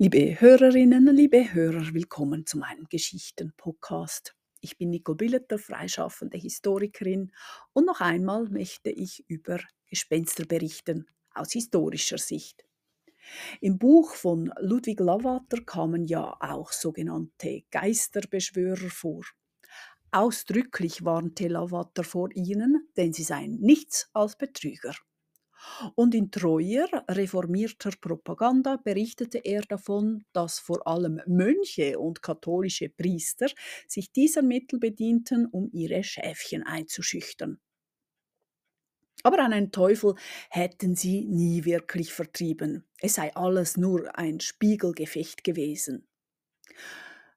Liebe Hörerinnen, liebe Hörer, willkommen zu meinem Geschichten-Podcast. Ich bin Nicole Billeter, freischaffende Historikerin und noch einmal möchte ich über Gespenster berichten, aus historischer Sicht. Im Buch von Ludwig Lavater kamen ja auch sogenannte Geisterbeschwörer vor. Ausdrücklich warnte Lavater vor ihnen, denn sie seien nichts als Betrüger. Und in treuer, reformierter Propaganda berichtete er davon, dass vor allem Mönche und katholische Priester sich dieser Mittel bedienten, um ihre Schäfchen einzuschüchtern. Aber an einen Teufel hätten sie nie wirklich vertrieben. Es sei alles nur ein Spiegelgefecht gewesen.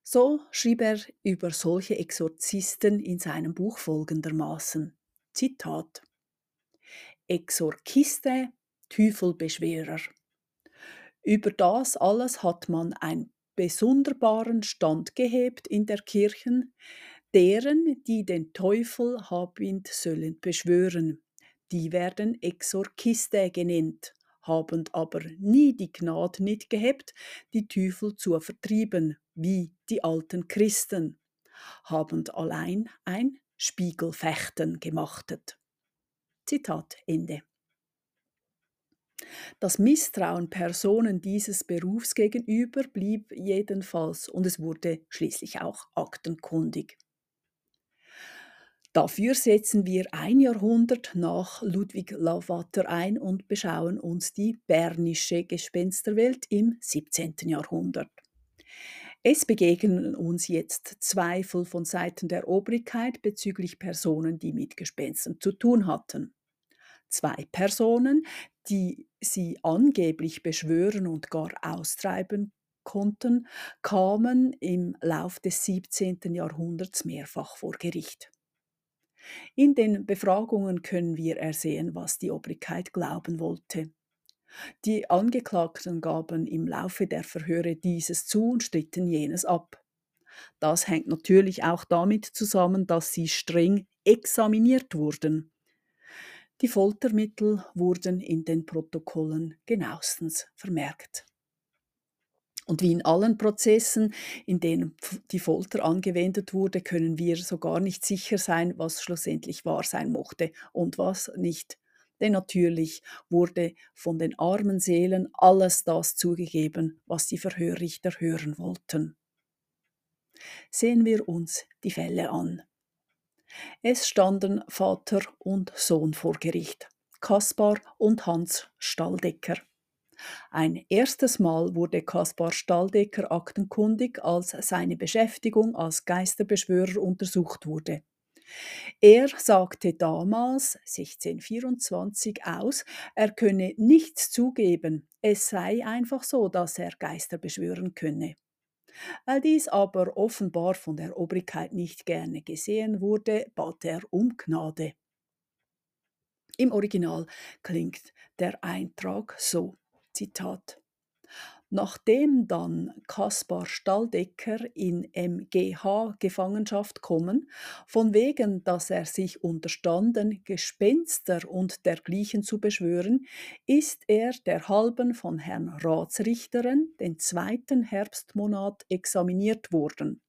So schrieb er über solche Exorzisten in seinem Buch folgendermaßen: Zitat Exorkiste, Teufelbeschwerer. Über das alles hat man einen besonderbaren Stand gehebt in der Kirchen, deren, die den Teufel habend sollen beschwören. Die werden Exorkiste genannt, haben aber nie die Gnade nicht gehabt, die Teufel zu vertrieben, wie die alten Christen, haben allein ein Spiegelfechten gemachtet. Zitat Ende. Das Misstrauen Personen dieses Berufs gegenüber blieb jedenfalls und es wurde schließlich auch aktenkundig. Dafür setzen wir ein Jahrhundert nach Ludwig Lavater ein und beschauen uns die bernische Gespensterwelt im 17. Jahrhundert. Es begegnen uns jetzt Zweifel von Seiten der Obrigkeit bezüglich Personen, die mit Gespenstern zu tun hatten. Zwei Personen, die sie angeblich beschwören und gar austreiben konnten, kamen im Lauf des 17. Jahrhunderts mehrfach vor Gericht. In den Befragungen können wir ersehen, was die Obrigkeit glauben wollte. Die Angeklagten gaben im Laufe der Verhöre dieses zu und stritten jenes ab. Das hängt natürlich auch damit zusammen, dass sie streng examiniert wurden. Die Foltermittel wurden in den Protokollen genauestens vermerkt. Und wie in allen Prozessen, in denen die Folter angewendet wurde, können wir sogar nicht sicher sein, was schlussendlich wahr sein mochte und was nicht. Denn natürlich wurde von den armen Seelen alles das zugegeben, was die Verhörrichter hören wollten. Sehen wir uns die Fälle an. Es standen Vater und Sohn vor Gericht, Kaspar und Hans Stalldecker. Ein erstes Mal wurde Kaspar Stalldecker aktenkundig, als seine Beschäftigung als Geisterbeschwörer untersucht wurde. Er sagte damals, 1624, aus, er könne nichts zugeben, es sei einfach so, dass er Geister beschwören könne. Weil dies aber offenbar von der Obrigkeit nicht gerne gesehen wurde, bat er um Gnade. Im Original klingt der Eintrag so, Zitat. Nachdem dann Kaspar Stalldecker in MGH-Gefangenschaft kommen, von wegen, dass er sich unterstanden, Gespenster und dergleichen zu beschwören, ist er derhalben von Herrn Ratsrichteren den zweiten Herbstmonat examiniert worden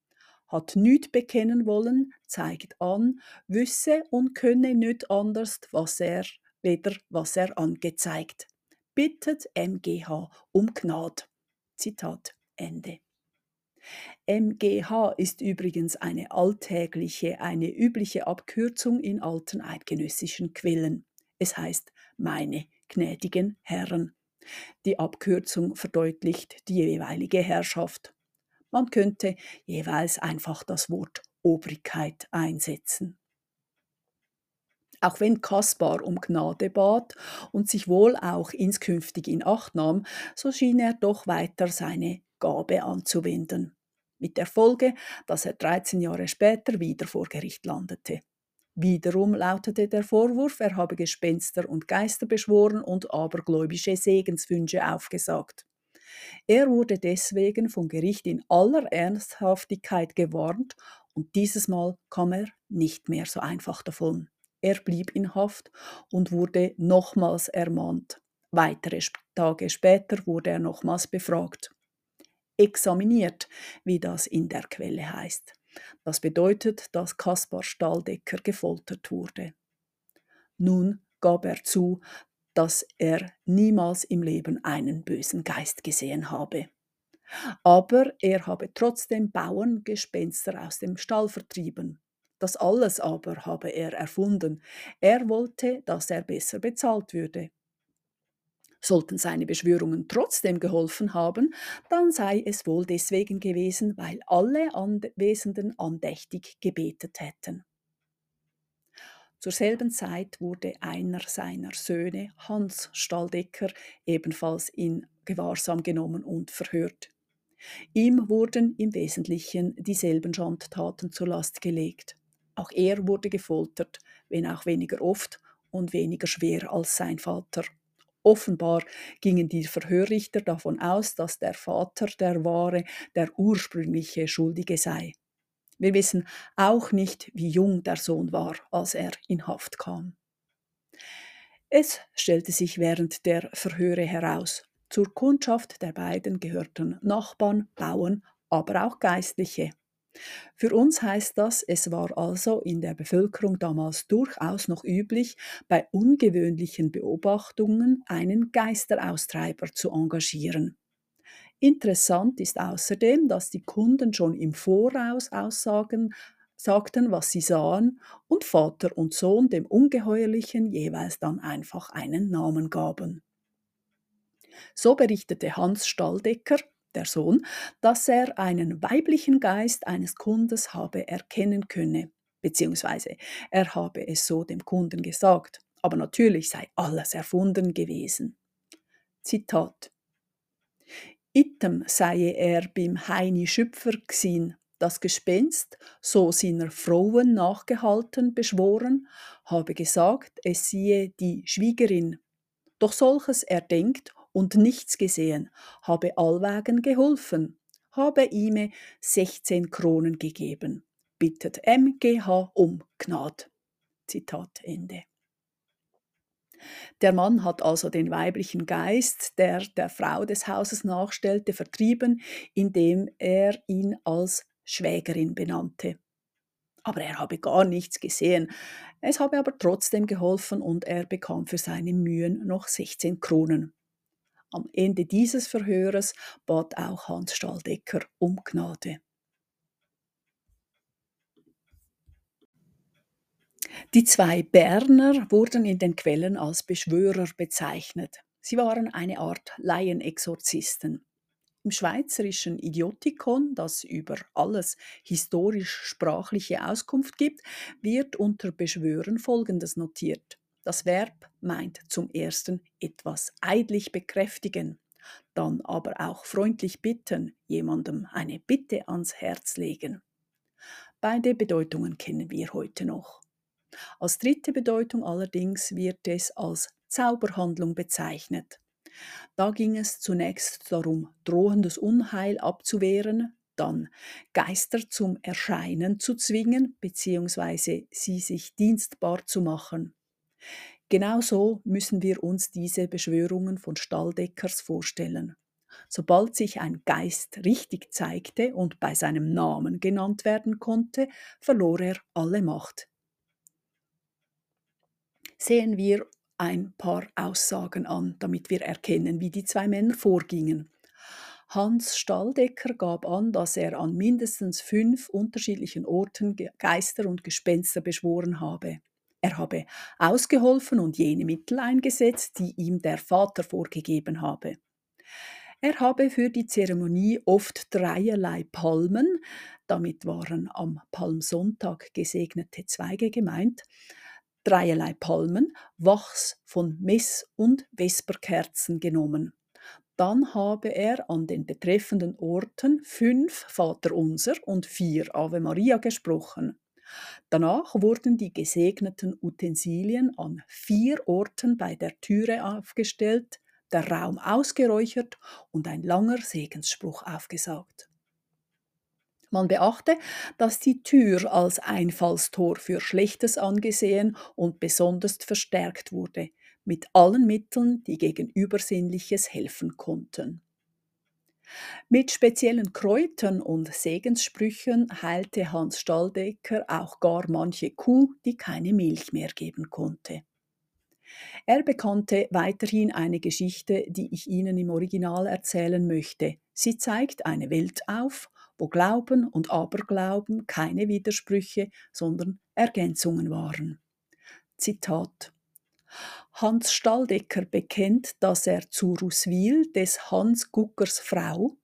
hat nüt bekennen wollen, zeigt an, wüsse und könne nüt anders, was er, weder was er angezeigt. Bittet MGH um Gnade. Zitat Ende. MGH ist übrigens eine alltägliche, eine übliche Abkürzung in alten eidgenössischen Quellen. Es heißt meine gnädigen Herren. Die Abkürzung verdeutlicht die jeweilige Herrschaft. Man könnte jeweils einfach das Wort Obrigkeit einsetzen. Auch wenn Kaspar um Gnade bat und sich wohl auch inskünftig in Acht nahm, so schien er doch weiter seine Gabe anzuwenden. Mit der Folge, dass er 13 Jahre später wieder vor Gericht landete. Wiederum lautete der Vorwurf, er habe Gespenster und Geister beschworen und abergläubische Segenswünsche aufgesagt. Er wurde deswegen vom Gericht in aller Ernsthaftigkeit gewarnt und dieses Mal kam er nicht mehr so einfach davon. Er blieb in Haft und wurde nochmals ermahnt. Weitere Tage später wurde er nochmals befragt. examiniert, wie das in der Quelle heißt. Das bedeutet, dass Kaspar Stahldecker gefoltert wurde. Nun gab er zu, dass er niemals im Leben einen bösen Geist gesehen habe. Aber er habe trotzdem Bauerngespenster aus dem Stall vertrieben. Das alles aber habe er erfunden. Er wollte, dass er besser bezahlt würde. Sollten seine Beschwörungen trotzdem geholfen haben, dann sei es wohl deswegen gewesen, weil alle Anwesenden andächtig gebetet hätten. Zur selben Zeit wurde einer seiner Söhne, Hans Staldecker, ebenfalls in Gewahrsam genommen und verhört. Ihm wurden im Wesentlichen dieselben Schandtaten zur Last gelegt. Auch er wurde gefoltert, wenn auch weniger oft und weniger schwer als sein Vater. Offenbar gingen die Verhörrichter davon aus, dass der Vater der wahre, der ursprüngliche Schuldige sei. Wir wissen auch nicht, wie jung der Sohn war, als er in Haft kam. Es stellte sich während der Verhöre heraus, zur Kundschaft der beiden gehörten Nachbarn, Bauern, aber auch Geistliche. Für uns heißt das, es war also in der Bevölkerung damals durchaus noch üblich, bei ungewöhnlichen Beobachtungen einen Geisteraustreiber zu engagieren. Interessant ist außerdem, dass die Kunden schon im Voraus aussagen, sagten, was sie sahen, und Vater und Sohn dem Ungeheuerlichen jeweils dann einfach einen Namen gaben. So berichtete Hans Stalldecker, der Sohn, dass er einen weiblichen Geist eines Kundes habe erkennen könne, beziehungsweise er habe es so dem Kunden gesagt, aber natürlich sei alles erfunden gewesen. Zitat Item sei er beim Heini Schüpfer gsin, das Gespenst, so seiner Frauen nachgehalten beschworen, habe gesagt, es siehe die Schwiegerin. Doch solches er denkt und nichts gesehen, habe allwegen geholfen, habe ihm 16 Kronen gegeben, bittet MGH um Gnad. Zitat Ende. Der Mann hat also den weiblichen Geist, der der Frau des Hauses nachstellte, vertrieben, indem er ihn als Schwägerin benannte. Aber er habe gar nichts gesehen. Es habe aber trotzdem geholfen und er bekam für seine Mühen noch 16 Kronen. Am Ende dieses Verhöres bat auch Hans Stalldecker um Gnade. Die zwei Berner wurden in den Quellen als Beschwörer bezeichnet. Sie waren eine Art Laienexorzisten. Im schweizerischen Idiotikon, das über alles historisch-sprachliche Auskunft gibt, wird unter Beschwören Folgendes notiert. Das Verb meint zum ersten etwas eidlich bekräftigen, dann aber auch freundlich bitten, jemandem eine Bitte ans Herz legen. Beide Bedeutungen kennen wir heute noch. Als dritte Bedeutung allerdings wird es als Zauberhandlung bezeichnet. Da ging es zunächst darum, drohendes Unheil abzuwehren, dann Geister zum Erscheinen zu zwingen bzw. sie sich dienstbar zu machen. Genauso müssen wir uns diese Beschwörungen von Stalldeckers vorstellen. Sobald sich ein Geist richtig zeigte und bei seinem Namen genannt werden konnte, verlor er alle Macht. Sehen wir ein paar Aussagen an, damit wir erkennen, wie die zwei Männer vorgingen. Hans Stalldecker gab an, dass er an mindestens fünf unterschiedlichen Orten Geister und Gespenster beschworen habe. Er habe ausgeholfen und jene Mittel eingesetzt, die ihm der Vater vorgegeben habe. Er habe für die Zeremonie oft dreierlei Palmen, damit waren am Palmsonntag gesegnete Zweige gemeint, dreierlei Palmen, Wachs von Mess- und Vesperkerzen genommen. Dann habe er an den betreffenden Orten fünf Vaterunser und vier Ave Maria gesprochen. Danach wurden die gesegneten Utensilien an vier Orten bei der Türe aufgestellt, der Raum ausgeräuchert und ein langer Segensspruch aufgesagt. Man beachte, dass die Tür als Einfallstor für Schlechtes angesehen und besonders verstärkt wurde, mit allen Mitteln, die gegen Übersinnliches helfen konnten. Mit speziellen Kräutern und Segenssprüchen heilte Hans Stalldecker auch gar manche Kuh, die keine Milch mehr geben konnte. Er bekannte weiterhin eine Geschichte, die ich Ihnen im Original erzählen möchte. Sie zeigt eine Welt auf, wo Glauben und Aberglauben keine Widersprüche, sondern Ergänzungen waren. Zitat Hans Stalldecker bekennt, dass er zu Ruswil des Hans Guckers Frau,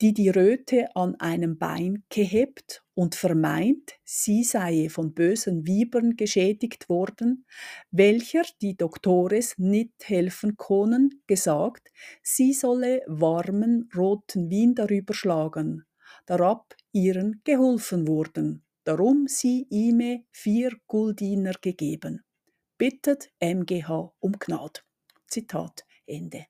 die die Röte an einem Bein gehebt und vermeint, sie sei von bösen Wiebern geschädigt worden, welcher die Doktores nicht helfen können, gesagt, sie solle warmen roten Wein darüber schlagen, darab ihren geholfen wurden, darum sie ihm vier Guldiner gegeben bittet MGH um Gnade. Zitat Ende.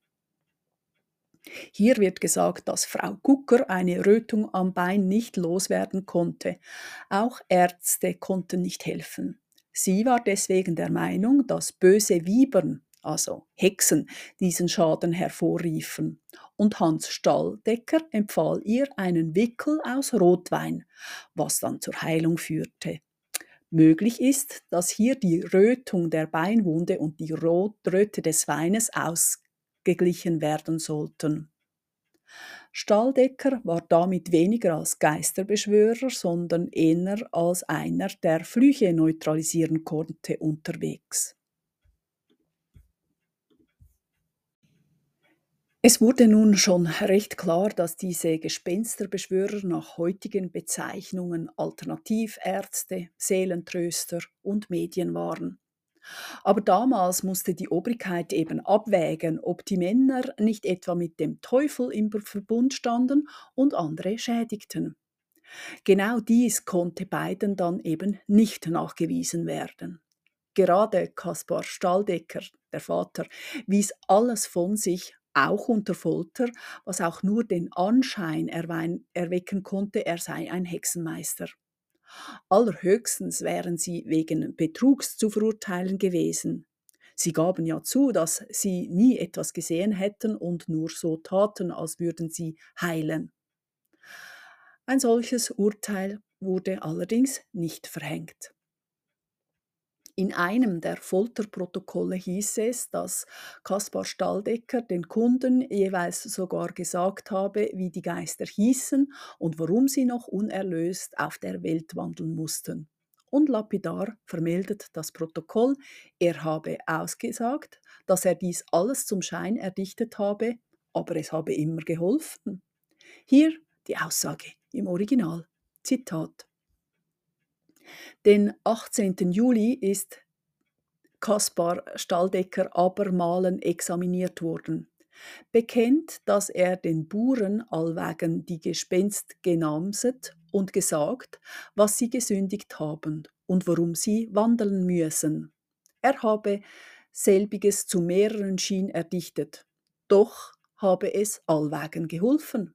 Hier wird gesagt, dass Frau Gucker eine Rötung am Bein nicht loswerden konnte. Auch Ärzte konnten nicht helfen. Sie war deswegen der Meinung, dass böse Wiebern, also Hexen, diesen Schaden hervorriefen. Und Hans Stalldecker empfahl ihr einen Wickel aus Rotwein, was dann zur Heilung führte. Möglich ist, dass hier die Rötung der Beinwunde und die Röte des Weines ausgeglichen werden sollten. Stalldecker war damit weniger als Geisterbeschwörer, sondern eher als einer, der Flüche neutralisieren konnte, unterwegs. Es wurde nun schon recht klar, dass diese Gespensterbeschwörer nach heutigen Bezeichnungen Alternativärzte, Seelentröster und Medien waren. Aber damals musste die Obrigkeit eben abwägen, ob die Männer nicht etwa mit dem Teufel im Verbund standen und andere schädigten. Genau dies konnte beiden dann eben nicht nachgewiesen werden. Gerade Kaspar Stalldecker, der Vater, wies alles von sich, auch unter Folter, was auch nur den Anschein erwecken konnte, er sei ein Hexenmeister. Allerhöchstens wären sie wegen Betrugs zu verurteilen gewesen. Sie gaben ja zu, dass sie nie etwas gesehen hätten und nur so taten, als würden sie heilen. Ein solches Urteil wurde allerdings nicht verhängt. In einem der Folterprotokolle hieß es, dass Kaspar Stalldecker den Kunden jeweils sogar gesagt habe, wie die Geister hießen und warum sie noch unerlöst auf der Welt wandeln mussten. Und lapidar vermeldet das Protokoll, er habe ausgesagt, dass er dies alles zum Schein erdichtet habe, aber es habe immer geholfen. Hier die Aussage im Original. Zitat. Den 18. Juli ist Kaspar Stalldecker abermalen examiniert worden. Bekennt, dass er den Buren allwegen die Gespenst genamset und gesagt, was sie gesündigt haben und warum sie wandeln müssen. Er habe selbiges zu mehreren Schien erdichtet, doch habe es allwegen geholfen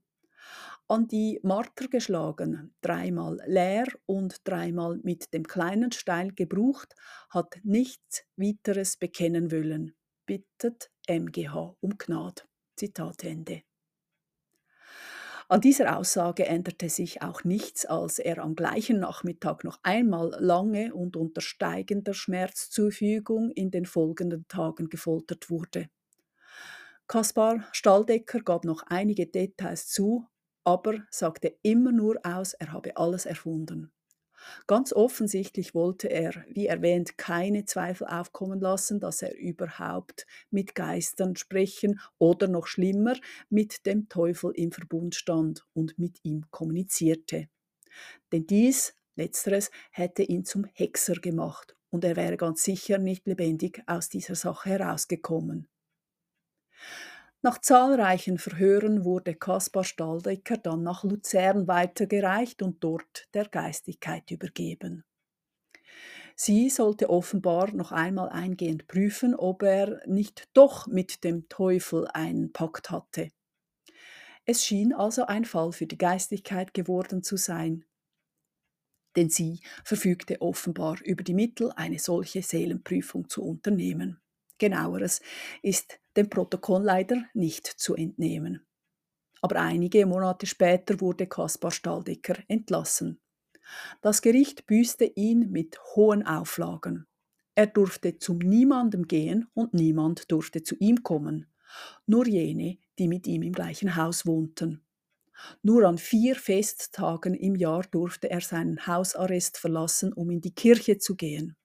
an die Marter geschlagen, dreimal leer und dreimal mit dem kleinen Stein gebrucht, hat nichts weiteres bekennen wollen, bittet MGH um Gnade. Zitat Ende. An dieser Aussage änderte sich auch nichts, als er am gleichen Nachmittag noch einmal lange und unter steigender Schmerzzufügung in den folgenden Tagen gefoltert wurde. Kaspar Stalldecker gab noch einige Details zu, aber sagte immer nur aus, er habe alles erfunden. Ganz offensichtlich wollte er, wie erwähnt, keine Zweifel aufkommen lassen, dass er überhaupt mit Geistern sprechen oder noch schlimmer mit dem Teufel im Verbund stand und mit ihm kommunizierte. Denn dies, letzteres, hätte ihn zum Hexer gemacht und er wäre ganz sicher nicht lebendig aus dieser Sache herausgekommen. Nach zahlreichen Verhören wurde Kaspar Stalldecker dann nach Luzern weitergereicht und dort der Geistigkeit übergeben. Sie sollte offenbar noch einmal eingehend prüfen, ob er nicht doch mit dem Teufel einen Pakt hatte. Es schien also ein Fall für die Geistigkeit geworden zu sein, denn sie verfügte offenbar über die Mittel, eine solche Seelenprüfung zu unternehmen. Genaueres ist dem Protokoll leider nicht zu entnehmen. aber einige Monate später wurde Kaspar Staldecker entlassen. Das Gericht büßte ihn mit hohen Auflagen. Er durfte zu niemandem gehen und niemand durfte zu ihm kommen, nur jene, die mit ihm im gleichen Haus wohnten. Nur an vier Festtagen im Jahr durfte er seinen Hausarrest verlassen, um in die Kirche zu gehen.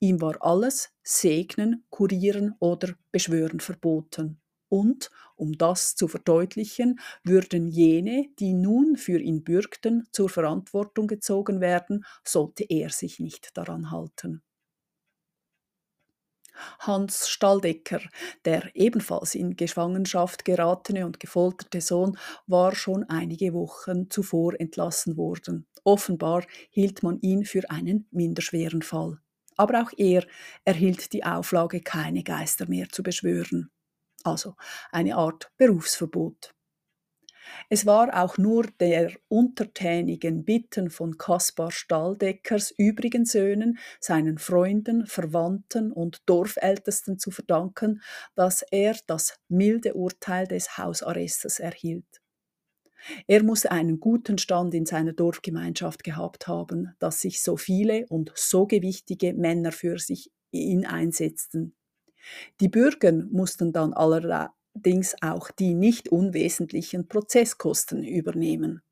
Ihm war alles Segnen, Kurieren oder Beschwören verboten. Und, um das zu verdeutlichen, würden jene, die nun für ihn bürgten, zur Verantwortung gezogen werden, sollte er sich nicht daran halten. Hans Staldecker, der ebenfalls in Gefangenschaft geratene und gefolterte Sohn, war schon einige Wochen zuvor entlassen worden. Offenbar hielt man ihn für einen minderschweren Fall. Aber auch er erhielt die Auflage, keine Geister mehr zu beschwören. Also eine Art Berufsverbot. Es war auch nur der untertänigen Bitten von Kaspar Stalldeckers übrigen Söhnen, seinen Freunden, Verwandten und Dorfältesten zu verdanken, dass er das milde Urteil des Hausarrestes erhielt. Er muss einen guten Stand in seiner Dorfgemeinschaft gehabt haben, dass sich so viele und so gewichtige Männer für sich ihn einsetzten. Die Bürger mussten dann allerdings auch die nicht unwesentlichen Prozesskosten übernehmen.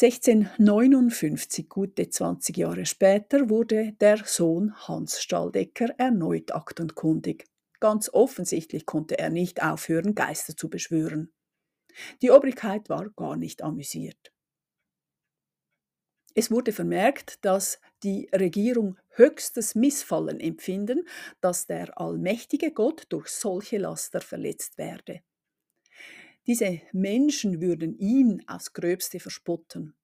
1659, gute 20 Jahre später, wurde der Sohn Hans Staldecker erneut aktenkundig. Ganz offensichtlich konnte er nicht aufhören, Geister zu beschwören. Die Obrigkeit war gar nicht amüsiert. Es wurde vermerkt, dass die Regierung höchstes Missfallen empfinden, dass der allmächtige Gott durch solche Laster verletzt werde. Diese Menschen würden ihn aufs gröbste verspotten.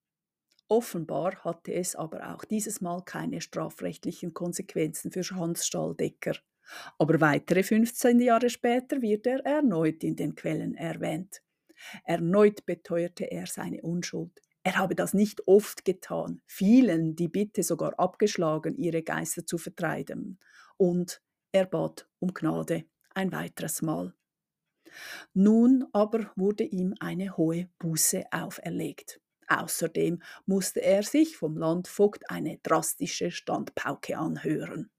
Offenbar hatte es aber auch dieses Mal keine strafrechtlichen Konsequenzen für Hans Stalldecker. Aber weitere 15 Jahre später wird er erneut in den Quellen erwähnt. Erneut beteuerte er seine Unschuld. Er habe das nicht oft getan, vielen die Bitte sogar abgeschlagen, ihre Geister zu vertreiben. Und er bat um Gnade ein weiteres Mal. Nun aber wurde ihm eine hohe Buße auferlegt. Außerdem musste er sich vom Landvogt eine drastische Standpauke anhören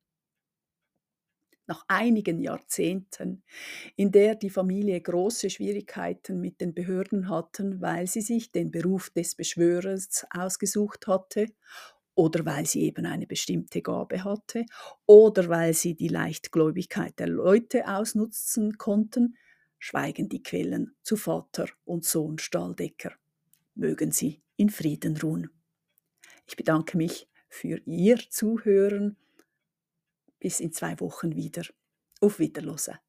nach einigen Jahrzehnten, in der die Familie große Schwierigkeiten mit den Behörden hatten, weil sie sich den Beruf des Beschwörers ausgesucht hatte oder weil sie eben eine bestimmte Gabe hatte oder weil sie die Leichtgläubigkeit der Leute ausnutzen konnten, schweigen die Quellen zu Vater und Sohn Stahldecker. Mögen sie in Frieden ruhen. Ich bedanke mich für Ihr Zuhören bis in zwei Wochen wieder. Auf Wiederhören.